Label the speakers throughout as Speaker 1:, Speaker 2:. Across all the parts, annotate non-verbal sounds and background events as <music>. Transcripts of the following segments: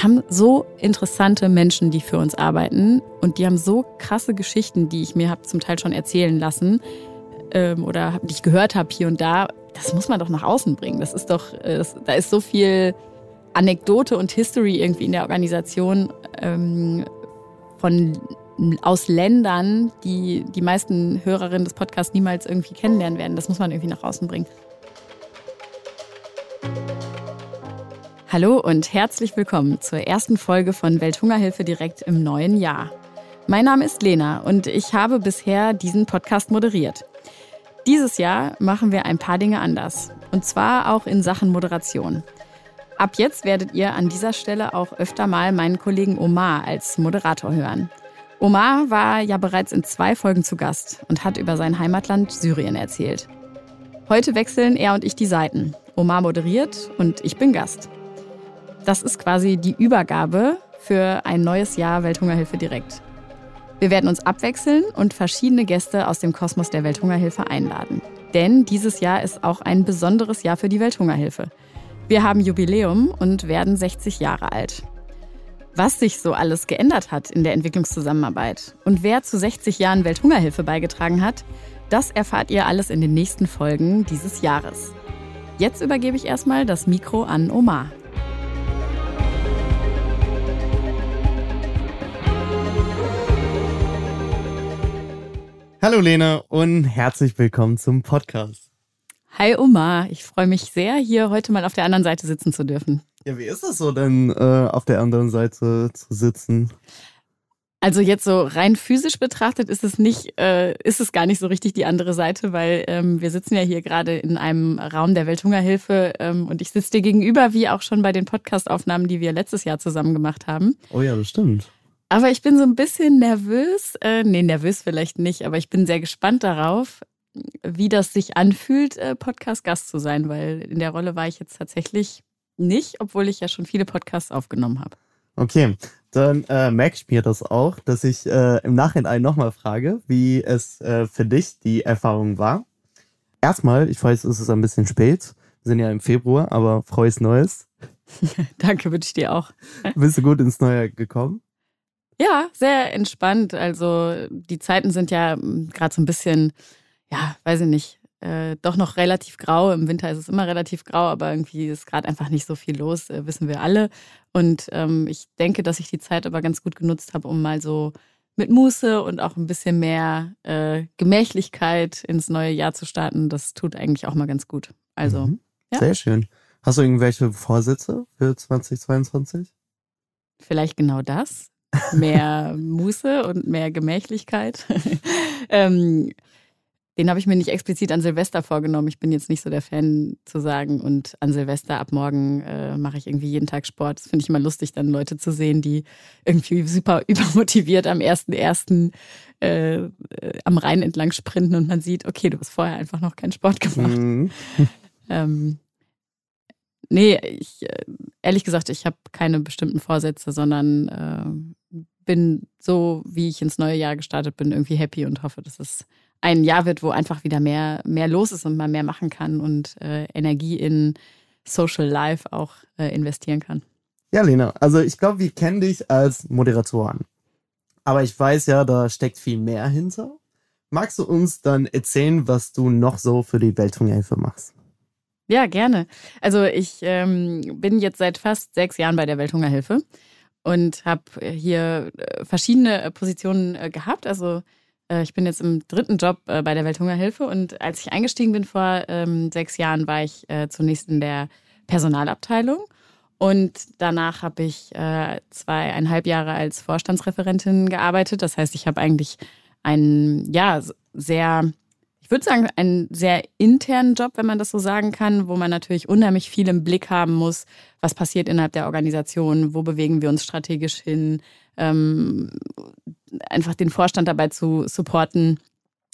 Speaker 1: wir haben so interessante Menschen, die für uns arbeiten und die haben so krasse Geschichten, die ich mir habe zum Teil schon erzählen lassen ähm, oder die ich gehört habe hier und da. Das muss man doch nach außen bringen. Das ist doch, äh, das, da ist so viel Anekdote und History irgendwie in der Organisation ähm, von aus Ländern, die die meisten Hörerinnen des Podcasts niemals irgendwie kennenlernen werden. Das muss man irgendwie nach außen bringen. Hallo und herzlich willkommen zur ersten Folge von Welthungerhilfe direkt im neuen Jahr. Mein Name ist Lena und ich habe bisher diesen Podcast moderiert. Dieses Jahr machen wir ein paar Dinge anders. Und zwar auch in Sachen Moderation. Ab jetzt werdet ihr an dieser Stelle auch öfter mal meinen Kollegen Omar als Moderator hören. Omar war ja bereits in zwei Folgen zu Gast und hat über sein Heimatland Syrien erzählt. Heute wechseln er und ich die Seiten. Omar moderiert und ich bin Gast. Das ist quasi die Übergabe für ein neues Jahr Welthungerhilfe direkt. Wir werden uns abwechseln und verschiedene Gäste aus dem Kosmos der Welthungerhilfe einladen. Denn dieses Jahr ist auch ein besonderes Jahr für die Welthungerhilfe. Wir haben Jubiläum und werden 60 Jahre alt. Was sich so alles geändert hat in der Entwicklungszusammenarbeit und wer zu 60 Jahren Welthungerhilfe beigetragen hat, das erfahrt ihr alles in den nächsten Folgen dieses Jahres. Jetzt übergebe ich erstmal das Mikro an Omar.
Speaker 2: Hallo Lena und herzlich willkommen zum Podcast.
Speaker 1: Hi Omar, ich freue mich sehr, hier heute mal auf der anderen Seite sitzen zu dürfen.
Speaker 2: Ja, wie ist es so denn, äh, auf der anderen Seite zu sitzen?
Speaker 1: Also jetzt so rein physisch betrachtet ist es nicht, äh, ist es gar nicht so richtig die andere Seite, weil ähm, wir sitzen ja hier gerade in einem Raum der Welthungerhilfe ähm, und ich sitze dir gegenüber, wie auch schon bei den Podcastaufnahmen, die wir letztes Jahr zusammen gemacht haben.
Speaker 2: Oh ja, das stimmt.
Speaker 1: Aber ich bin so ein bisschen nervös. Äh, nee, nervös vielleicht nicht, aber ich bin sehr gespannt darauf, wie das sich anfühlt, äh, Podcast-Gast zu sein, weil in der Rolle war ich jetzt tatsächlich nicht, obwohl ich ja schon viele Podcasts aufgenommen habe.
Speaker 2: Okay, dann äh, merke ich mir das auch, dass ich äh, im Nachhinein nochmal frage, wie es äh, für dich die Erfahrung war. Erstmal, ich weiß, es ist ein bisschen spät. Wir sind ja im Februar, aber frohes Neues. <laughs>
Speaker 1: Danke, wünsche ich dir auch.
Speaker 2: Bist du gut ins Neue gekommen?
Speaker 1: Ja, sehr entspannt. Also die Zeiten sind ja gerade so ein bisschen, ja, weiß ich nicht, äh, doch noch relativ grau. Im Winter ist es immer relativ grau, aber irgendwie ist gerade einfach nicht so viel los, äh, wissen wir alle. Und ähm, ich denke, dass ich die Zeit aber ganz gut genutzt habe, um mal so mit Muße und auch ein bisschen mehr äh, Gemächlichkeit ins neue Jahr zu starten. Das tut eigentlich auch mal ganz gut. Also,
Speaker 2: mhm. ja. Sehr schön. Hast du irgendwelche Vorsätze für 2022?
Speaker 1: Vielleicht genau das mehr Muße und mehr Gemächlichkeit. <laughs> ähm, den habe ich mir nicht explizit an Silvester vorgenommen. Ich bin jetzt nicht so der Fan zu sagen, und an Silvester ab morgen äh, mache ich irgendwie jeden Tag Sport. Das finde ich immer lustig, dann Leute zu sehen, die irgendwie super <laughs> übermotiviert am 1.1. Äh, äh, am Rhein entlang sprinten und man sieht, okay, du hast vorher einfach noch keinen Sport gemacht. Mhm. <laughs> ähm, nee, ich, äh, ehrlich gesagt, ich habe keine bestimmten Vorsätze, sondern äh, bin so, wie ich ins neue Jahr gestartet bin, irgendwie happy und hoffe, dass es ein Jahr wird, wo einfach wieder mehr, mehr los ist und man mehr machen kann und äh, Energie in Social Life auch äh, investieren kann.
Speaker 2: Ja, Lena, also ich glaube, wir kennen dich als Moderatorin. Aber ich weiß ja, da steckt viel mehr hinter. Magst du uns dann erzählen, was du noch so für die Welthungerhilfe machst?
Speaker 1: Ja, gerne. Also ich ähm, bin jetzt seit fast sechs Jahren bei der Welthungerhilfe und habe hier äh, verschiedene äh, Positionen äh, gehabt. Also ich bin jetzt im dritten Job bei der Welthungerhilfe und als ich eingestiegen bin vor ähm, sechs Jahren, war ich zunächst in der Personalabteilung und danach habe ich zweieinhalb Jahre als Vorstandsreferentin gearbeitet. Das heißt, ich habe eigentlich einen ja sehr ich würde sagen, einen sehr internen Job, wenn man das so sagen kann, wo man natürlich unheimlich viel im Blick haben muss, was passiert innerhalb der Organisation, wo bewegen wir uns strategisch hin, ähm, einfach den Vorstand dabei zu supporten,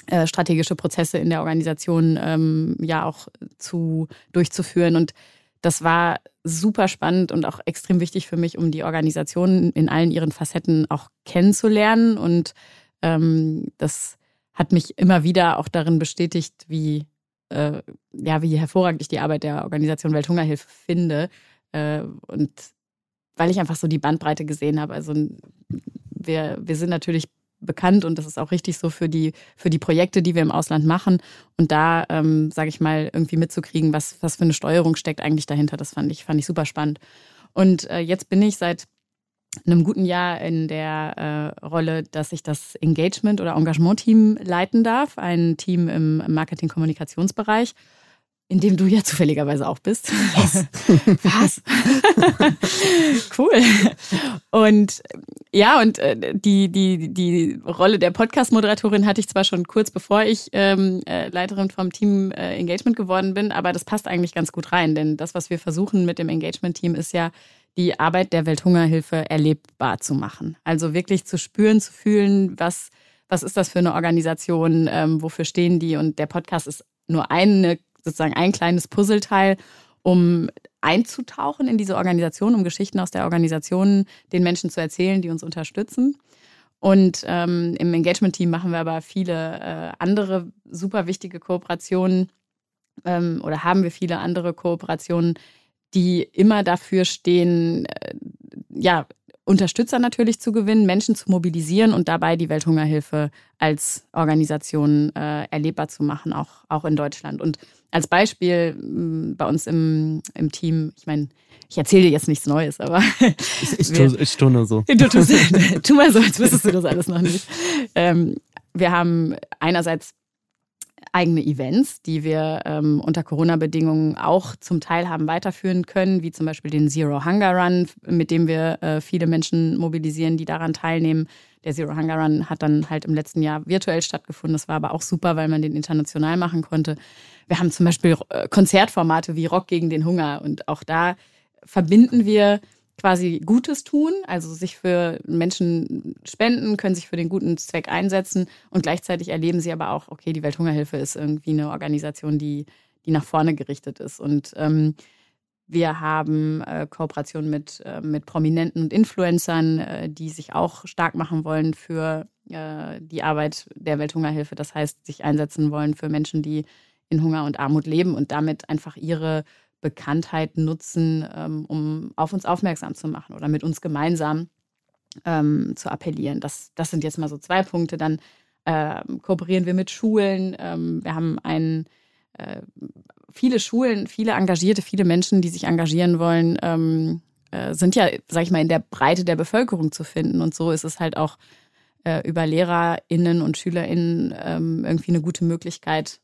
Speaker 1: äh, strategische Prozesse in der Organisation ähm, ja auch zu durchzuführen. Und das war super spannend und auch extrem wichtig für mich, um die Organisation in allen ihren Facetten auch kennenzulernen. Und ähm, das hat mich immer wieder auch darin bestätigt, wie, äh, ja, wie hervorragend ich die Arbeit der Organisation Welthungerhilfe finde. Äh, und weil ich einfach so die Bandbreite gesehen habe. Also wir, wir sind natürlich bekannt und das ist auch richtig so für die, für die Projekte, die wir im Ausland machen. Und da, ähm, sage ich mal, irgendwie mitzukriegen, was, was für eine Steuerung steckt eigentlich dahinter, das fand ich, fand ich super spannend. Und äh, jetzt bin ich seit einem guten Jahr in der äh, Rolle, dass ich das Engagement- oder Engagement-Team leiten darf, ein Team im Marketing-Kommunikationsbereich in dem du ja zufälligerweise auch bist.
Speaker 2: Was? <laughs>
Speaker 1: Was? cool. Und ja, und äh, die, die, die Rolle der Podcast-Moderatorin hatte ich zwar schon kurz bevor ich ähm, äh, Leiterin vom Team äh, Engagement geworden bin, aber das passt eigentlich ganz gut rein, denn das, was wir versuchen mit dem Engagement-Team, ist ja, die Arbeit der Welthungerhilfe erlebbar zu machen. Also wirklich zu spüren, zu fühlen, was, was ist das für eine Organisation, ähm, wofür stehen die? Und der Podcast ist nur eine sozusagen ein kleines Puzzleteil, um einzutauchen in diese Organisation, um Geschichten aus der Organisation den Menschen zu erzählen, die uns unterstützen. Und ähm, im Engagement-Team machen wir aber viele äh, andere super wichtige Kooperationen ähm, oder haben wir viele andere Kooperationen, die immer dafür stehen, äh, ja, Unterstützer natürlich zu gewinnen, Menschen zu mobilisieren und dabei die Welthungerhilfe als Organisation äh, erlebbar zu machen, auch, auch in Deutschland. Und als Beispiel mm, bei uns im, im Team, ich meine, ich erzähle dir jetzt nichts Neues, aber. <laughs>
Speaker 2: ich, ich, tue, ich tue nur so. <laughs>
Speaker 1: Du, tust, <laughs> tu mal so, als wüsstest du das alles noch nicht. Ähm, wir haben einerseits eigene Events, die wir ähm, unter Corona-Bedingungen auch zum Teil haben weiterführen können, wie zum Beispiel den Zero Hunger Run, mit dem wir äh, viele Menschen mobilisieren, die daran teilnehmen. Der Zero Hunger Run hat dann halt im letzten Jahr virtuell stattgefunden. Das war aber auch super, weil man den international machen konnte. Wir haben zum Beispiel äh, Konzertformate wie Rock gegen den Hunger und auch da verbinden wir quasi Gutes tun, also sich für Menschen spenden, können sich für den guten Zweck einsetzen und gleichzeitig erleben sie aber auch, okay, die Welthungerhilfe ist irgendwie eine Organisation, die, die nach vorne gerichtet ist. Und ähm, wir haben äh, Kooperationen mit, äh, mit Prominenten und Influencern, äh, die sich auch stark machen wollen für äh, die Arbeit der Welthungerhilfe. Das heißt, sich einsetzen wollen für Menschen, die in Hunger und Armut leben und damit einfach ihre Bekanntheit nutzen, ähm, um auf uns aufmerksam zu machen oder mit uns gemeinsam ähm, zu appellieren. Das, das sind jetzt mal so zwei Punkte. Dann äh, kooperieren wir mit Schulen. Ähm, wir haben einen, äh, viele Schulen, viele Engagierte, viele Menschen, die sich engagieren wollen, ähm, äh, sind ja, sag ich mal, in der Breite der Bevölkerung zu finden. Und so ist es halt auch äh, über LehrerInnen und SchülerInnen ähm, irgendwie eine gute Möglichkeit,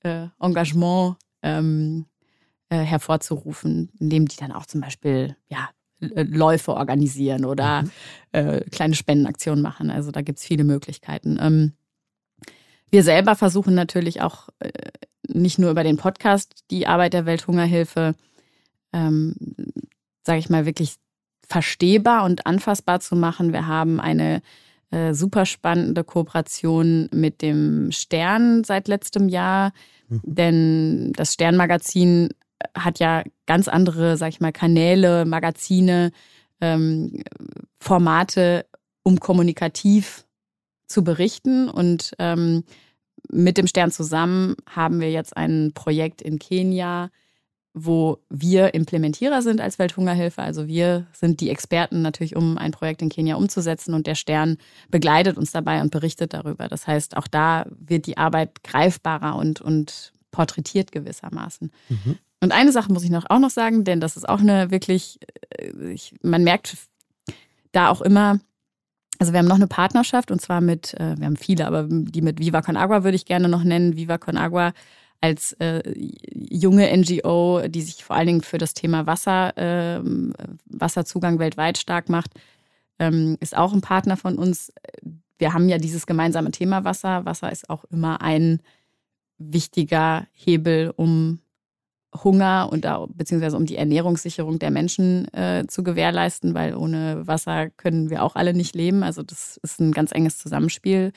Speaker 1: äh, Engagement ähm, äh, hervorzurufen, indem die dann auch zum Beispiel ja, äh, Läufe organisieren oder mhm. äh, kleine Spendenaktionen machen. Also da gibt es viele Möglichkeiten. Ähm, wir selber versuchen natürlich auch äh, nicht nur über den Podcast die Arbeit der Welthungerhilfe, ähm, sage ich mal, wirklich verstehbar und anfassbar zu machen. Wir haben eine äh, super spannende Kooperation mit dem Stern seit letztem Jahr, mhm. denn das Sternmagazin hat ja ganz andere, sag ich mal, Kanäle, Magazine, ähm, Formate, um kommunikativ zu berichten. Und ähm, mit dem Stern zusammen haben wir jetzt ein Projekt in Kenia, wo wir Implementierer sind als Welthungerhilfe. Also wir sind die Experten natürlich, um ein Projekt in Kenia umzusetzen und der Stern begleitet uns dabei und berichtet darüber. Das heißt, auch da wird die Arbeit greifbarer und, und porträtiert gewissermaßen. Mhm. Und eine Sache muss ich noch auch noch sagen, denn das ist auch eine wirklich, äh, ich, man merkt da auch immer, also wir haben noch eine Partnerschaft und zwar mit, äh, wir haben viele, aber die mit Viva Con Agua würde ich gerne noch nennen. Viva Con Agua als äh, junge NGO, die sich vor allen Dingen für das Thema Wasser, äh, Wasserzugang weltweit stark macht, ähm, ist auch ein Partner von uns. Wir haben ja dieses gemeinsame Thema Wasser. Wasser ist auch immer ein wichtiger Hebel, um Hunger und da, beziehungsweise um die Ernährungssicherung der Menschen äh, zu gewährleisten, weil ohne Wasser können wir auch alle nicht leben. Also das ist ein ganz enges Zusammenspiel.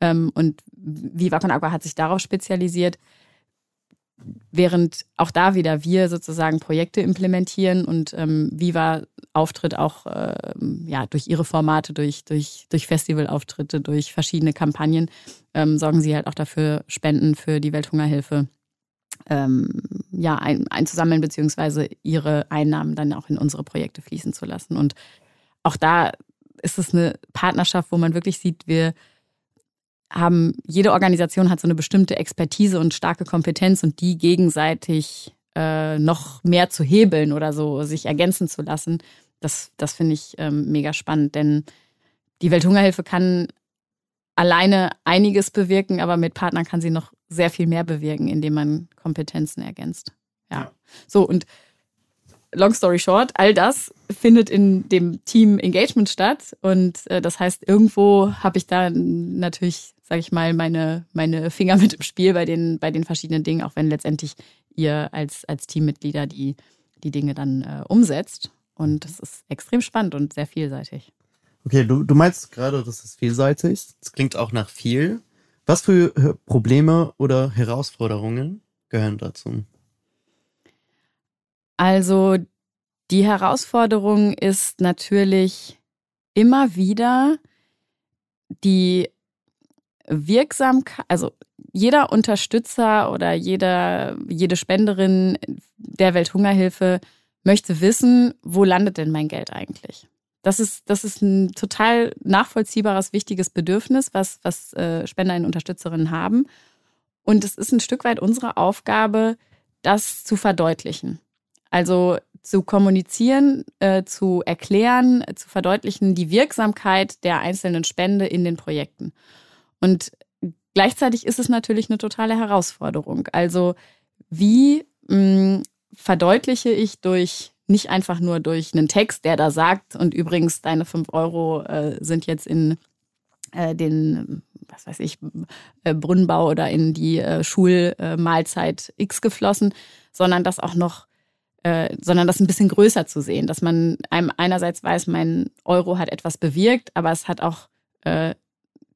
Speaker 1: Ähm, und Viva Con Agua hat sich darauf spezialisiert, während auch da wieder wir sozusagen Projekte implementieren und ähm, Viva auftritt auch äh, ja, durch ihre Formate, durch, durch, durch Festivalauftritte, durch verschiedene Kampagnen, ähm, sorgen sie halt auch dafür Spenden für die Welthungerhilfe ähm, ja, ein, einzusammeln, beziehungsweise ihre Einnahmen dann auch in unsere Projekte fließen zu lassen. Und auch da ist es eine Partnerschaft, wo man wirklich sieht, wir haben, jede Organisation hat so eine bestimmte Expertise und starke Kompetenz und die gegenseitig äh, noch mehr zu hebeln oder so sich ergänzen zu lassen. Das, das finde ich ähm, mega spannend, denn die Welthungerhilfe kann alleine einiges bewirken, aber mit Partnern kann sie noch sehr viel mehr bewirken, indem man Kompetenzen ergänzt. Ja. ja. So, und long story short, all das findet in dem Team Engagement statt. Und äh, das heißt, irgendwo habe ich da natürlich, sage ich mal, meine, meine Finger mit im Spiel bei den, bei den verschiedenen Dingen, auch wenn letztendlich ihr als, als Teammitglieder die, die Dinge dann äh, umsetzt. Und das ist extrem spannend und sehr vielseitig.
Speaker 2: Okay, du, du meinst gerade, das ist vielseitig. Das klingt auch nach viel. Was für äh, Probleme oder Herausforderungen gehören dazu?
Speaker 1: Also die Herausforderung ist natürlich immer wieder die Wirksamkeit, also jeder Unterstützer oder jeder, jede Spenderin der Welthungerhilfe möchte wissen, wo landet denn mein Geld eigentlich? Das ist, das ist ein total nachvollziehbares, wichtiges Bedürfnis, was, was äh, Spender und Unterstützerinnen haben. Und es ist ein Stück weit unsere Aufgabe, das zu verdeutlichen. Also zu kommunizieren, äh, zu erklären, zu verdeutlichen die Wirksamkeit der einzelnen Spende in den Projekten. Und gleichzeitig ist es natürlich eine totale Herausforderung. Also wie mh, verdeutliche ich durch nicht einfach nur durch einen Text, der da sagt, und übrigens, deine fünf Euro äh, sind jetzt in äh, den, was weiß ich, äh, Brunnenbau oder in die äh, Schulmahlzeit X geflossen, sondern das auch noch, äh, sondern das ein bisschen größer zu sehen, dass man einem einerseits weiß, mein Euro hat etwas bewirkt, aber es hat auch äh,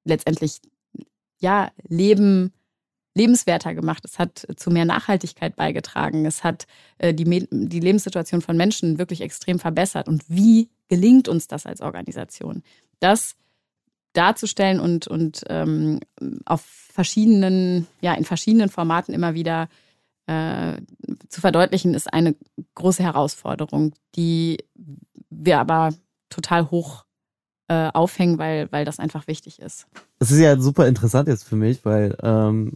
Speaker 1: letztendlich ja Leben lebenswerter gemacht. Es hat zu mehr Nachhaltigkeit beigetragen. Es hat äh, die, die Lebenssituation von Menschen wirklich extrem verbessert. Und wie gelingt uns das als Organisation? Das darzustellen und, und ähm, auf verschiedenen, ja, in verschiedenen Formaten immer wieder äh, zu verdeutlichen, ist eine große Herausforderung, die wir aber total hoch äh, aufhängen, weil, weil das einfach wichtig ist.
Speaker 2: Das ist ja super interessant jetzt für mich, weil ähm,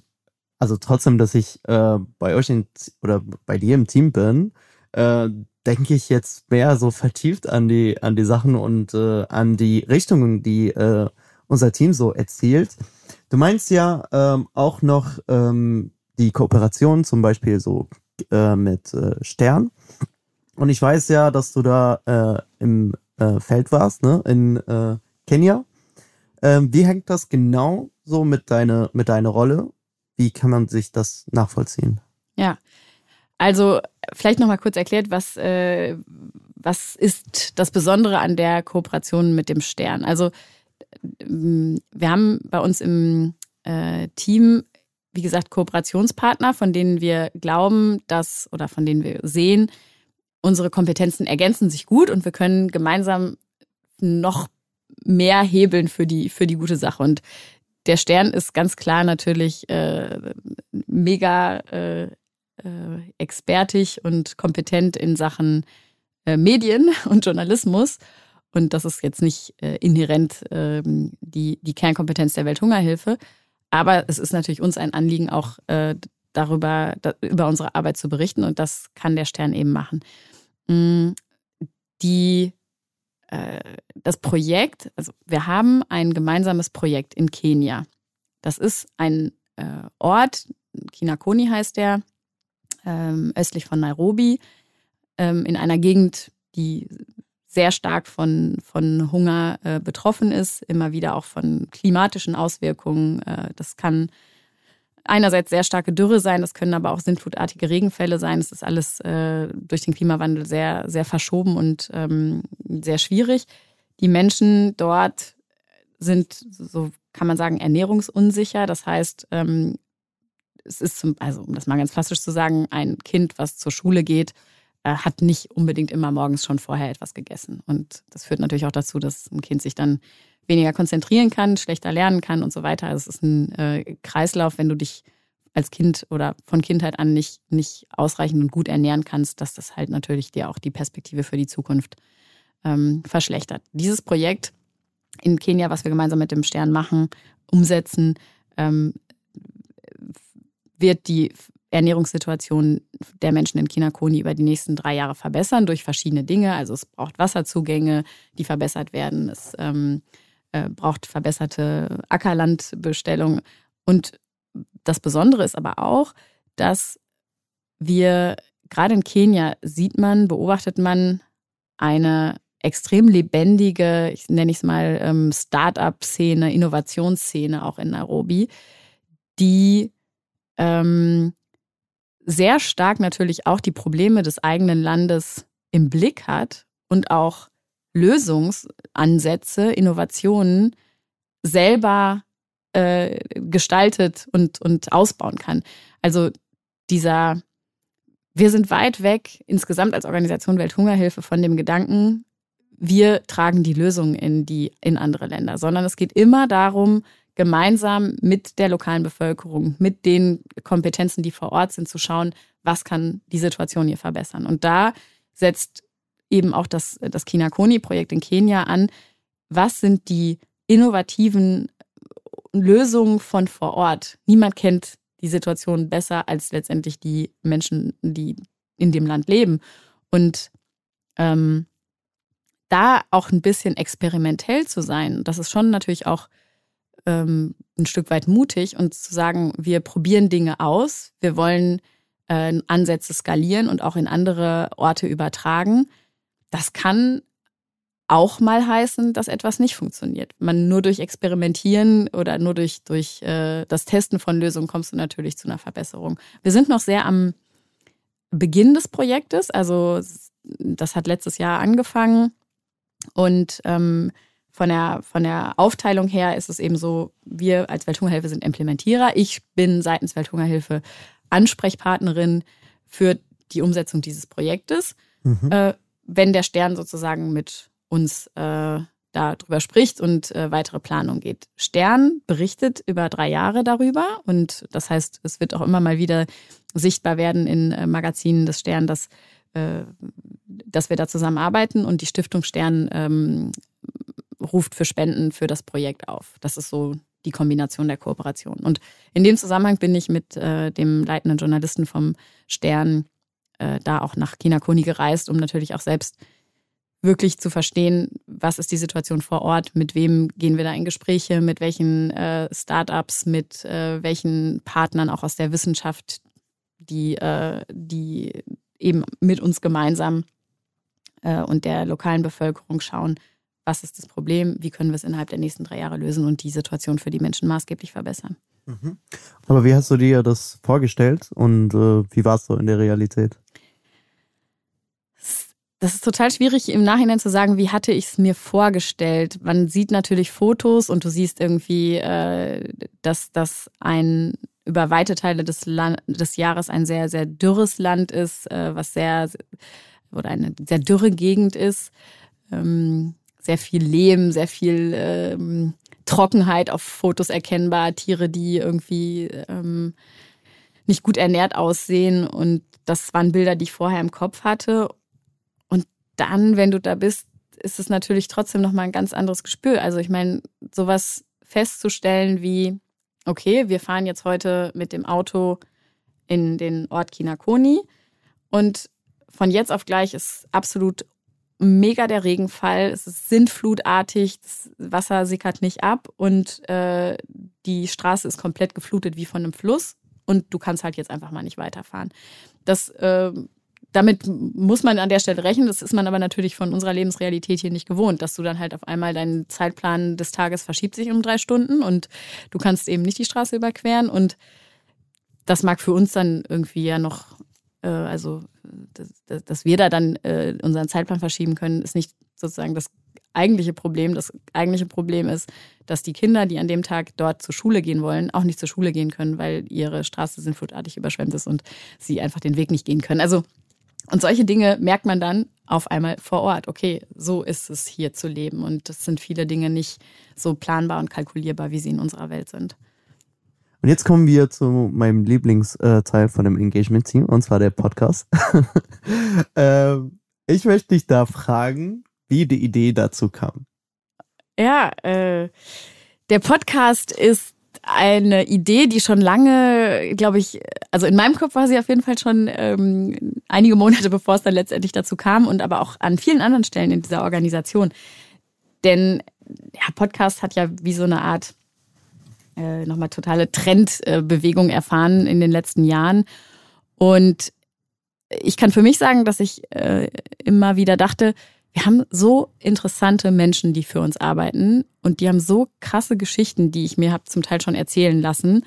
Speaker 2: also trotzdem, dass ich äh, bei euch in, oder bei dir im Team bin, äh, denke ich jetzt mehr so vertieft an die, an die Sachen und äh, an die Richtungen, die äh, unser Team so erzielt. Du meinst ja ähm, auch noch ähm, die Kooperation zum Beispiel so äh, mit äh, Stern. Und ich weiß ja, dass du da äh, im äh, Feld warst, ne, in äh, Kenia. Ähm, wie hängt das genau so mit deiner mit deiner Rolle wie kann man sich das nachvollziehen?
Speaker 1: Ja, also vielleicht noch mal kurz erklärt, was, äh, was ist das Besondere an der Kooperation mit dem Stern? Also ähm, wir haben bei uns im äh, Team, wie gesagt, Kooperationspartner, von denen wir glauben, dass oder von denen wir sehen, unsere Kompetenzen ergänzen sich gut und wir können gemeinsam noch mehr hebeln für die, für die gute Sache. Und der Stern ist ganz klar natürlich äh, mega äh, äh, expertig und kompetent in Sachen äh, Medien <laughs> und Journalismus. Und das ist jetzt nicht äh, inhärent ähm, die, die Kernkompetenz der Welthungerhilfe. Aber es ist natürlich uns ein Anliegen, auch äh, darüber, da, über unsere Arbeit zu berichten. Und das kann der Stern eben machen. Mm, die das Projekt, also wir haben ein gemeinsames Projekt in Kenia. Das ist ein äh, Ort, Kinakoni heißt der, ähm, östlich von Nairobi, ähm, in einer Gegend, die sehr stark von, von Hunger äh, betroffen ist, immer wieder auch von klimatischen Auswirkungen. Äh, das kann einerseits sehr starke Dürre sein, das können aber auch sintflutartige Regenfälle sein. Es ist alles äh, durch den Klimawandel sehr, sehr verschoben und ähm, sehr schwierig. Die Menschen dort sind, so kann man sagen, ernährungsunsicher. Das heißt, ähm, es ist zum, also um das mal ganz klassisch zu sagen, ein Kind, was zur Schule geht, hat nicht unbedingt immer morgens schon vorher etwas gegessen. Und das führt natürlich auch dazu, dass ein Kind sich dann weniger konzentrieren kann, schlechter lernen kann und so weiter. Also es ist ein äh, Kreislauf, wenn du dich als Kind oder von Kindheit an nicht, nicht ausreichend und gut ernähren kannst, dass das halt natürlich dir auch die Perspektive für die Zukunft ähm, verschlechtert. Dieses Projekt in Kenia, was wir gemeinsam mit dem Stern machen, umsetzen, ähm, wird die Ernährungssituation der Menschen in Kinakoni über die nächsten drei Jahre verbessern durch verschiedene Dinge. Also es braucht Wasserzugänge, die verbessert werden. Es ähm, äh, braucht verbesserte Ackerlandbestellung. Und das Besondere ist aber auch, dass wir gerade in Kenia sieht man, beobachtet man eine extrem lebendige, ich nenne es mal ähm, Start-up-Szene, Innovationsszene auch in Nairobi, die ähm, sehr stark natürlich auch die Probleme des eigenen Landes im Blick hat und auch Lösungsansätze, Innovationen selber äh, gestaltet und, und ausbauen kann. Also dieser, wir sind weit weg insgesamt als Organisation Welthungerhilfe von dem Gedanken, wir tragen die Lösung in die in andere Länder, sondern es geht immer darum, gemeinsam mit der lokalen Bevölkerung, mit den Kompetenzen, die vor Ort sind, zu schauen, was kann die Situation hier verbessern. Und da setzt eben auch das, das Kinakoni-Projekt in Kenia an. Was sind die innovativen Lösungen von vor Ort? Niemand kennt die Situation besser als letztendlich die Menschen, die in dem Land leben. Und ähm, da auch ein bisschen experimentell zu sein, das ist schon natürlich auch ähm, ein Stück weit mutig und zu sagen, wir probieren Dinge aus, wir wollen äh, Ansätze skalieren und auch in andere Orte übertragen. Das kann auch mal heißen, dass etwas nicht funktioniert. Man nur durch Experimentieren oder nur durch, durch äh, das Testen von Lösungen kommst du natürlich zu einer Verbesserung. Wir sind noch sehr am Beginn des Projektes, also das hat letztes Jahr angefangen und ähm, von der, von der Aufteilung her ist es eben so, wir als Welthungerhilfe sind Implementierer. Ich bin seitens Welthungerhilfe Ansprechpartnerin für die Umsetzung dieses Projektes. Mhm. Äh, wenn der Stern sozusagen mit uns äh, darüber spricht und äh, weitere Planung geht. Stern berichtet über drei Jahre darüber und das heißt, es wird auch immer mal wieder sichtbar werden in äh, Magazinen des Stern, dass, äh, dass wir da zusammenarbeiten und die Stiftung Stern ähm, ruft für Spenden für das Projekt auf. Das ist so die Kombination der Kooperation. Und in dem Zusammenhang bin ich mit äh, dem leitenden Journalisten vom Stern äh, da auch nach Kinakoni gereist, um natürlich auch selbst wirklich zu verstehen, was ist die Situation vor Ort, mit wem gehen wir da in Gespräche, mit welchen äh, Startups, mit äh, welchen Partnern auch aus der Wissenschaft, die, äh, die eben mit uns gemeinsam äh, und der lokalen Bevölkerung schauen, was ist das Problem, wie können wir es innerhalb der nächsten drei Jahre lösen und die Situation für die Menschen maßgeblich verbessern.
Speaker 2: Mhm. Aber wie hast du dir das vorgestellt und äh, wie war es so in der Realität?
Speaker 1: Das ist total schwierig im Nachhinein zu sagen, wie hatte ich es mir vorgestellt. Man sieht natürlich Fotos und du siehst irgendwie, äh, dass das ein über weite Teile des, Land des Jahres ein sehr, sehr dürres Land ist, äh, was sehr oder eine sehr dürre Gegend ist. Ähm, sehr viel Lehm, sehr viel ähm, Trockenheit auf Fotos erkennbar, Tiere, die irgendwie ähm, nicht gut ernährt aussehen. Und das waren Bilder, die ich vorher im Kopf hatte. Und dann, wenn du da bist, ist es natürlich trotzdem nochmal ein ganz anderes Gespür. Also ich meine, sowas festzustellen wie, okay, wir fahren jetzt heute mit dem Auto in den Ort Kinakoni und von jetzt auf gleich ist absolut mega der Regenfall, es ist sintflutartig, das Wasser sickert nicht ab und äh, die Straße ist komplett geflutet wie von einem Fluss und du kannst halt jetzt einfach mal nicht weiterfahren. Das, äh, damit muss man an der Stelle rechnen, das ist man aber natürlich von unserer Lebensrealität hier nicht gewohnt, dass du dann halt auf einmal deinen Zeitplan des Tages verschiebt sich um drei Stunden und du kannst eben nicht die Straße überqueren und das mag für uns dann irgendwie ja noch also dass, dass wir da dann äh, unseren Zeitplan verschieben können, ist nicht sozusagen das eigentliche Problem. Das eigentliche Problem ist, dass die Kinder, die an dem Tag dort zur Schule gehen wollen, auch nicht zur Schule gehen können, weil ihre Straße sinnflutartig überschwemmt ist und sie einfach den Weg nicht gehen können. Also, und solche Dinge merkt man dann auf einmal vor Ort. Okay, so ist es hier zu leben. Und das sind viele Dinge nicht so planbar und kalkulierbar, wie sie in unserer Welt sind.
Speaker 2: Und jetzt kommen wir zu meinem Lieblingsteil von dem Engagement-Team, und zwar der Podcast. <laughs> ähm, ich möchte dich da fragen, wie die Idee dazu kam.
Speaker 1: Ja, äh, der Podcast ist eine Idee, die schon lange, glaube ich, also in meinem Kopf war sie auf jeden Fall schon ähm, einige Monate, bevor es dann letztendlich dazu kam und aber auch an vielen anderen Stellen in dieser Organisation. Denn ja, Podcast hat ja wie so eine Art äh, nochmal totale Trendbewegung erfahren in den letzten Jahren. Und ich kann für mich sagen, dass ich äh, immer wieder dachte, wir haben so interessante Menschen, die für uns arbeiten und die haben so krasse Geschichten, die ich mir habe zum Teil schon erzählen lassen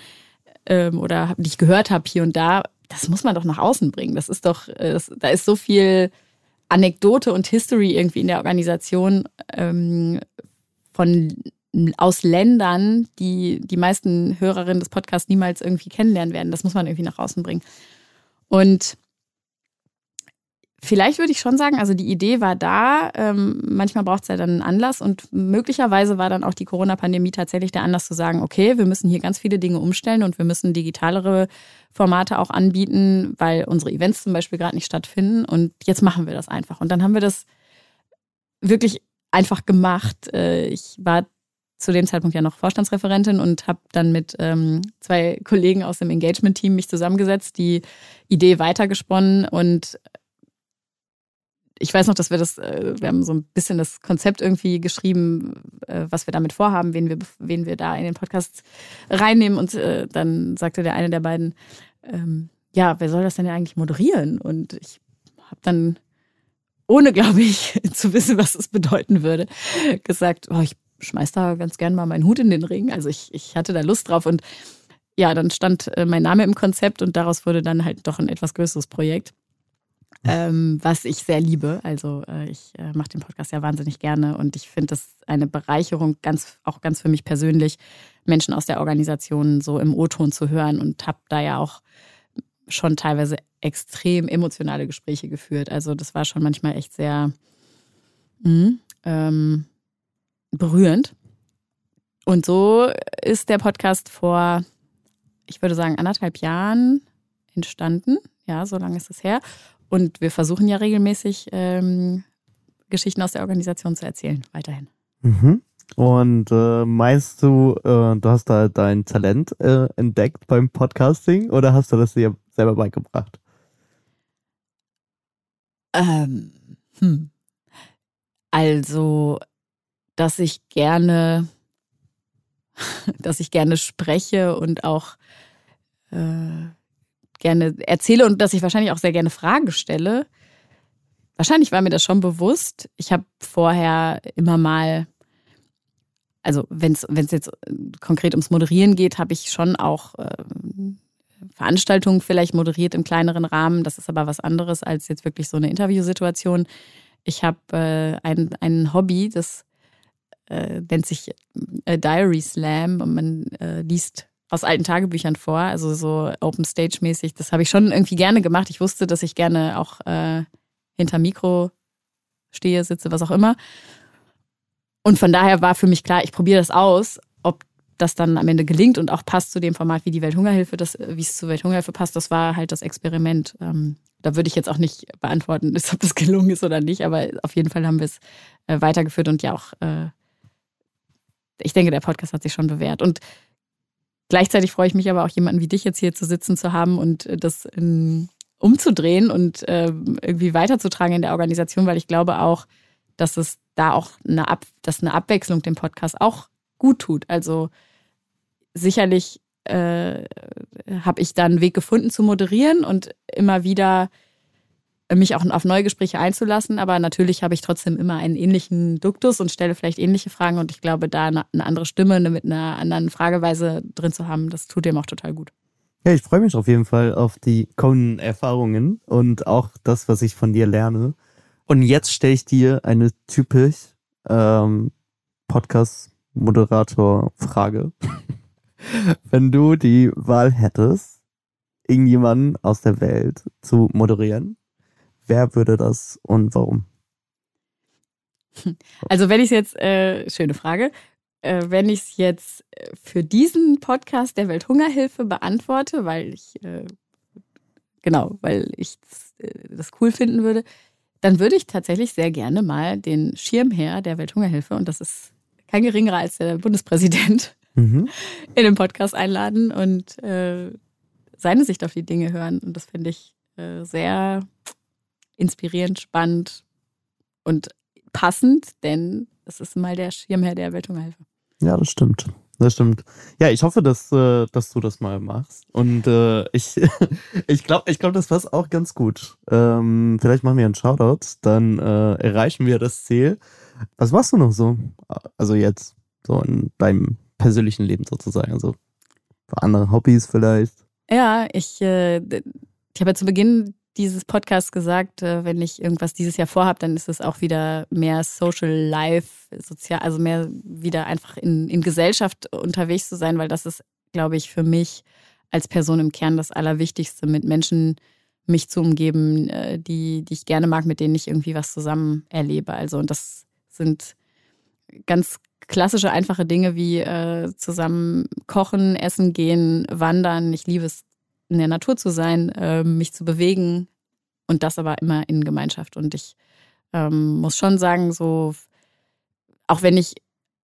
Speaker 1: ähm, oder die ich gehört habe hier und da. Das muss man doch nach außen bringen. Das ist doch, äh, das, da ist so viel Anekdote und History irgendwie in der Organisation ähm, von aus Ländern, die die meisten Hörerinnen des Podcasts niemals irgendwie kennenlernen werden. Das muss man irgendwie nach außen bringen. Und Vielleicht würde ich schon sagen, also die Idee war da. Ähm, manchmal braucht es ja dann einen Anlass und möglicherweise war dann auch die Corona-Pandemie tatsächlich der Anlass zu sagen, okay, wir müssen hier ganz viele Dinge umstellen und wir müssen digitalere Formate auch anbieten, weil unsere Events zum Beispiel gerade nicht stattfinden und jetzt machen wir das einfach. Und dann haben wir das wirklich einfach gemacht. Äh, ich war zu dem Zeitpunkt ja noch Vorstandsreferentin und habe dann mit ähm, zwei Kollegen aus dem Engagement-Team mich zusammengesetzt, die Idee weitergesponnen und ich weiß noch, dass wir das, äh, wir haben so ein bisschen das Konzept irgendwie geschrieben, äh, was wir damit vorhaben, wen wir, wen wir da in den Podcast reinnehmen. Und äh, dann sagte der eine der beiden, ähm, ja, wer soll das denn eigentlich moderieren? Und ich habe dann, ohne, glaube ich, <laughs> zu wissen, was es bedeuten würde, gesagt, oh, ich schmeiß da ganz gern mal meinen Hut in den Ring. Also ich, ich hatte da Lust drauf und ja, dann stand mein Name im Konzept und daraus wurde dann halt doch ein etwas größeres Projekt ähm, was ich sehr liebe. Also äh, ich äh, mache den Podcast ja wahnsinnig gerne und ich finde das eine Bereicherung, ganz, auch ganz für mich persönlich, Menschen aus der Organisation so im O-Ton zu hören und habe da ja auch schon teilweise extrem emotionale Gespräche geführt. Also das war schon manchmal echt sehr mh, ähm, berührend. Und so ist der Podcast vor, ich würde sagen, anderthalb Jahren entstanden. Ja, so lange ist es her. Und wir versuchen ja regelmäßig ähm, Geschichten aus der Organisation zu erzählen, weiterhin.
Speaker 2: Mhm. Und äh, meinst du, äh, du hast da dein Talent äh, entdeckt beim Podcasting oder hast du das dir selber beigebracht?
Speaker 1: Ähm, hm. Also, dass ich gerne, <laughs> dass ich gerne spreche und auch äh, gerne erzähle und dass ich wahrscheinlich auch sehr gerne Fragen stelle. Wahrscheinlich war mir das schon bewusst. Ich habe vorher immer mal, also wenn es jetzt konkret ums Moderieren geht, habe ich schon auch äh, Veranstaltungen vielleicht moderiert im kleineren Rahmen. Das ist aber was anderes als jetzt wirklich so eine Interviewsituation. Ich habe äh, ein, ein Hobby, das äh, nennt sich äh, Diary Slam und man äh, liest aus alten Tagebüchern vor, also so Open Stage mäßig. Das habe ich schon irgendwie gerne gemacht. Ich wusste, dass ich gerne auch äh, hinter Mikro stehe, sitze, was auch immer. Und von daher war für mich klar, ich probiere das aus, ob das dann am Ende gelingt und auch passt zu dem Format wie die Welthungerhilfe, das, wie es zur Welthungerhilfe passt, das war halt das Experiment. Ähm, da würde ich jetzt auch nicht beantworten, <laughs> ob das gelungen ist oder nicht, aber auf jeden Fall haben wir es äh, weitergeführt und ja auch, äh, ich denke, der Podcast hat sich schon bewährt. Und Gleichzeitig freue ich mich aber auch, jemanden wie dich jetzt hier zu sitzen zu haben und äh, das in, umzudrehen und äh, irgendwie weiterzutragen in der Organisation, weil ich glaube auch, dass es da auch eine, Ab dass eine Abwechslung dem Podcast auch gut tut. Also sicherlich äh, habe ich da einen Weg gefunden zu moderieren und immer wieder mich auch auf neue Gespräche einzulassen. Aber natürlich habe ich trotzdem immer einen ähnlichen Duktus und stelle vielleicht ähnliche Fragen. Und ich glaube, da eine, andere Stimme mit einer anderen Frageweise drin zu haben, das tut dem auch total gut.
Speaker 2: Ja, ich freue mich auf jeden Fall auf die kommenden Erfahrungen und auch das, was ich von dir lerne. Und jetzt stelle ich dir eine typisch ähm, Podcast-Moderator-Frage. <laughs> Wenn du die Wahl hättest, irgendjemanden aus der Welt zu moderieren, Wer würde das und warum? <laughs>
Speaker 1: Also wenn ich jetzt, äh, schöne Frage, äh, wenn ich es jetzt äh, für diesen Podcast der Welthungerhilfe beantworte, weil ich, äh, genau, weil ich äh, das cool finden würde, dann würde ich tatsächlich sehr gerne mal den Schirmherr der Welthungerhilfe, und das ist kein geringerer als der Bundespräsident, mhm. <laughs> in den Podcast einladen und äh, seine Sicht auf die Dinge hören. Und das finde ich sehr inspirierend, spannend und passend, denn es ist mal der Schirmherr der Welthungerhilfe.
Speaker 2: Ja, das stimmt. Das stimmt. Ja, ich hoffe, dass, äh, dass du das mal machst. Und äh, ich, <laughs> ich glaube, ich glaub, das passt auch ganz gut. Ähm, vielleicht machen wir einen Shoutout, dann äh, erreichen wir das Ziel. Was machst du noch so? Also jetzt, so in deinem persönlichen Leben sozusagen. Also andere Hobbys vielleicht.
Speaker 1: Ja, ich, äh, ich habe ja zu Beginn dieses Podcast gesagt, äh, wenn ich irgendwas dieses Jahr vorhabe, dann ist es auch wieder mehr Social Life, sozial, also mehr wieder einfach in, in Gesellschaft unterwegs zu sein, weil das ist, glaube ich, für mich als Person im Kern das Allerwichtigste, mit Menschen mich zu umgeben, äh, die, die ich gerne mag, mit denen ich irgendwie was zusammen erlebe. Also, und das sind ganz klassische, einfache Dinge wie äh, zusammen kochen, essen gehen, wandern. Ich liebe es, in der Natur zu sein, äh, mich zu bewegen und das aber immer in Gemeinschaft. Und ich ähm, muss schon sagen, so, auch wenn ich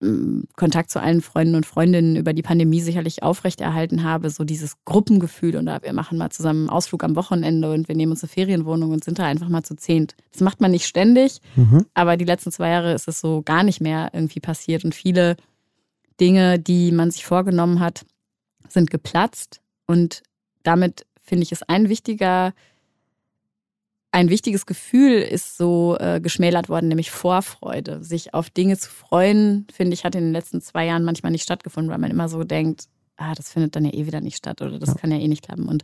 Speaker 1: ähm, Kontakt zu allen Freunden und Freundinnen über die Pandemie sicherlich aufrechterhalten habe, so dieses Gruppengefühl und wir machen mal zusammen einen Ausflug am Wochenende und wir nehmen uns eine Ferienwohnung und sind da einfach mal zu zehnt. Das macht man nicht ständig, mhm. aber die letzten zwei Jahre ist es so gar nicht mehr irgendwie passiert und viele Dinge, die man sich vorgenommen hat, sind geplatzt und damit finde ich es ein wichtiger, ein wichtiges Gefühl ist so äh, geschmälert worden, nämlich Vorfreude. Sich auf Dinge zu freuen, finde ich, hat in den letzten zwei Jahren manchmal nicht stattgefunden, weil man immer so denkt, ah, das findet dann ja eh wieder nicht statt oder das ja. kann ja eh nicht klappen. Und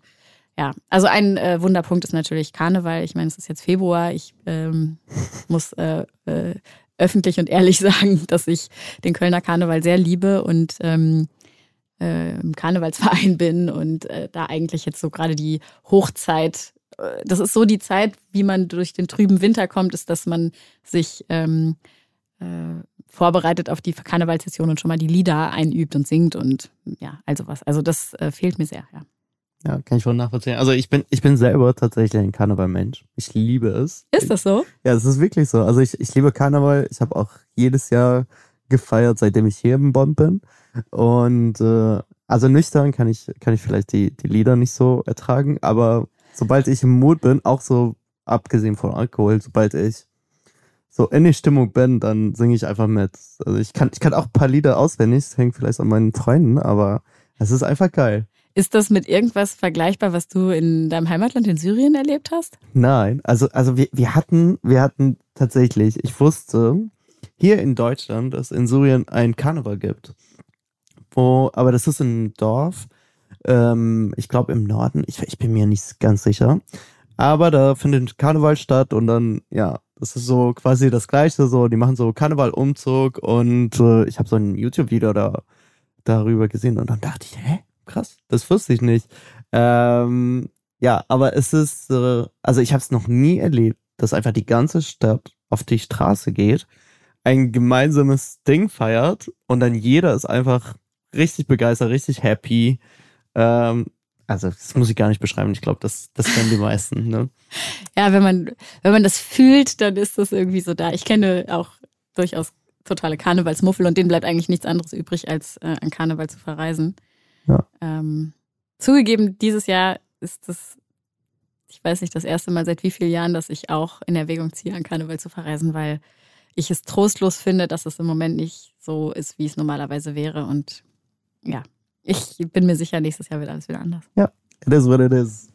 Speaker 1: ja, also ein äh, Wunderpunkt ist natürlich Karneval. Ich meine, es ist jetzt Februar. Ich ähm, <laughs> muss äh, äh, öffentlich und ehrlich <laughs> sagen, dass ich den Kölner Karneval sehr liebe und ähm, äh, im Karnevalsverein <laughs> bin und äh, da eigentlich jetzt so gerade die Hochzeit, äh, das ist so die Zeit, wie man durch den trüben Winter kommt, ist, dass man sich ähm, äh, vorbereitet auf die Karnevalssession und schon mal die Lieder einübt und singt und ja, also was. Also das äh, fehlt mir sehr, ja.
Speaker 2: Ja, kann ich wohl nachvollziehen. Also ich bin, ich bin selber tatsächlich ein Karnevalmensch. Ich liebe es.
Speaker 1: Ist das so?
Speaker 2: Ja, es ist wirklich so. Also ich, ich liebe Karneval. Ich habe auch jedes Jahr gefeiert, seitdem ich hier in Bonn bin. Und äh, also nüchtern kann ich, kann ich vielleicht die, die Lieder nicht so ertragen, aber sobald ich im Mut bin, auch so abgesehen von Alkohol, sobald ich so in die Stimmung bin, dann singe ich einfach mit. Also ich kann, ich kann auch ein paar Lieder auswendig, das hängt vielleicht an meinen Freunden, aber es ist einfach geil.
Speaker 1: Ist das mit irgendwas vergleichbar, was du in deinem Heimatland in Syrien erlebt hast?
Speaker 2: Nein, also, also wir, wir hatten, wir hatten tatsächlich, ich wusste, hier in Deutschland es in Syrien ein Karneval gibt. Wo, aber das ist ein Dorf, ähm, ich glaube im Norden, ich, ich bin mir nicht ganz sicher. Aber da findet Karneval statt und dann, ja, das ist so quasi das Gleiche, so, die machen so Karnevalumzug und äh, ich habe so ein YouTube-Video da, darüber gesehen und dann dachte ich, hä, krass, das wusste ich nicht. Ähm, ja, aber es ist, äh, also ich habe es noch nie erlebt, dass einfach die ganze Stadt auf die Straße geht ein gemeinsames Ding feiert und dann jeder ist einfach richtig begeistert, richtig happy. Ähm, also das muss ich gar nicht beschreiben. Ich glaube, das, das kennen die meisten. Ne? <laughs>
Speaker 1: Ja, wenn man, wenn man das fühlt, dann ist das irgendwie so da. Ich kenne auch durchaus totale Karnevalsmuffel und denen bleibt eigentlich nichts anderes übrig, als äh, an Karneval zu verreisen. Ja. Ähm, zugegeben, dieses Jahr ist das, ich weiß nicht, das erste Mal seit wie vielen Jahren, dass ich auch in Erwägung ziehe, an Karneval zu verreisen, weil ich es trostlos finde, dass es im Moment nicht so ist, wie es normalerweise wäre. Und ja, ich bin mir sicher, nächstes Jahr wird alles wieder anders.
Speaker 2: Ja, it is what it is.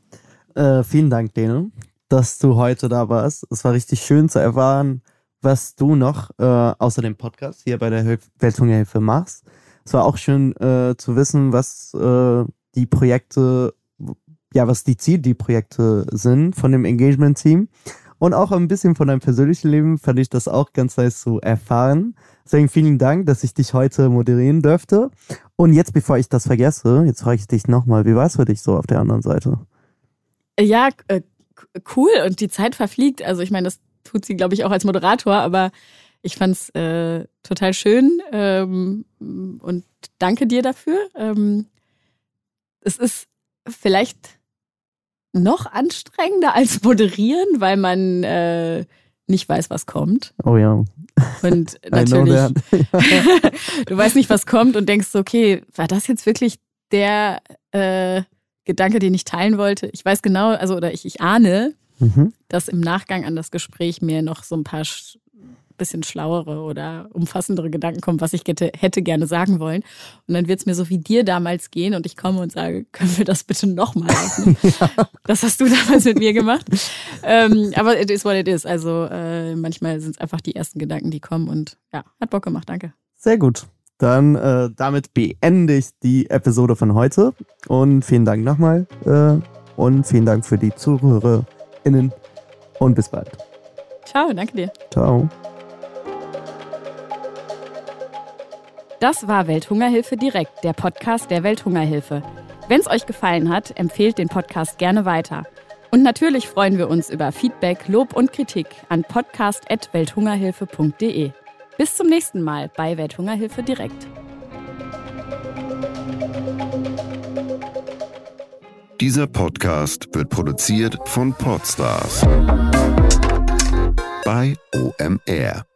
Speaker 2: Äh, vielen Dank, Dene, dass du heute da warst. Es war richtig schön zu erfahren, was du noch äh, außer dem Podcast hier bei der Welthungerhilfe machst. Es war auch schön äh, zu wissen, was äh, die Projekte, ja, was die Ziele, die Projekte sind von dem Engagement-Team. Und auch ein bisschen von deinem persönlichen Leben fand ich das auch ganz nice zu erfahren. Deswegen vielen Dank, dass ich dich heute moderieren dürfte. Und jetzt, bevor ich das vergesse, jetzt frage ich dich nochmal, wie war es für dich so auf der anderen Seite?
Speaker 1: Ja, äh, cool. Und die Zeit verfliegt. Also ich meine, das tut sie, glaube ich, auch als Moderator, aber Ich fand's äh, total schön ähm, und danke dir dafür. Ähm, es ist vielleicht noch anstrengender als moderieren, weil man äh, nicht weiß, was kommt.
Speaker 2: Oh ja.
Speaker 1: Und <laughs> natürlich, <laughs> du weißt nicht, was kommt und denkst, okay, war das jetzt wirklich der äh, Gedanke, den ich teilen wollte? Ich weiß genau, also oder ich, ich ahne, mhm. dass im Nachgang an das Gespräch mir noch so ein paar bisschen schlauere oder umfassendere Gedanken kommen, was ich hätte, hätte gerne sagen wollen. Und dann wird es mir so wie dir damals gehen und ich komme und sage, <laughs> können wir das bitte nochmal aufnehmen? <laughs> ja. Das hast du damals mit mir gemacht. ähm, aber it is what it is. Also äh, manchmal sind es einfach die ersten Gedanken, die kommen und ja, hat Bock gemacht. Danke.
Speaker 2: Sehr gut. Dann äh, damit beende ich die Episode von heute und vielen Dank nochmal äh, und vielen Dank für die ZuhörerInnen und bis bald.
Speaker 1: Ciao, danke dir.
Speaker 2: Ciao.
Speaker 1: Das war Welthungerhilfe direkt, der Podcast der Welthungerhilfe. Wenn es euch gefallen hat, empfehlt den Podcast gerne weiter. Und natürlich freuen wir uns über Feedback, Lob und Kritik an podcast.welthungerhilfe.de. Bis zum nächsten Mal bei Welthungerhilfe direkt.
Speaker 3: Dieser Podcast wird produziert von Podstars bei OMR.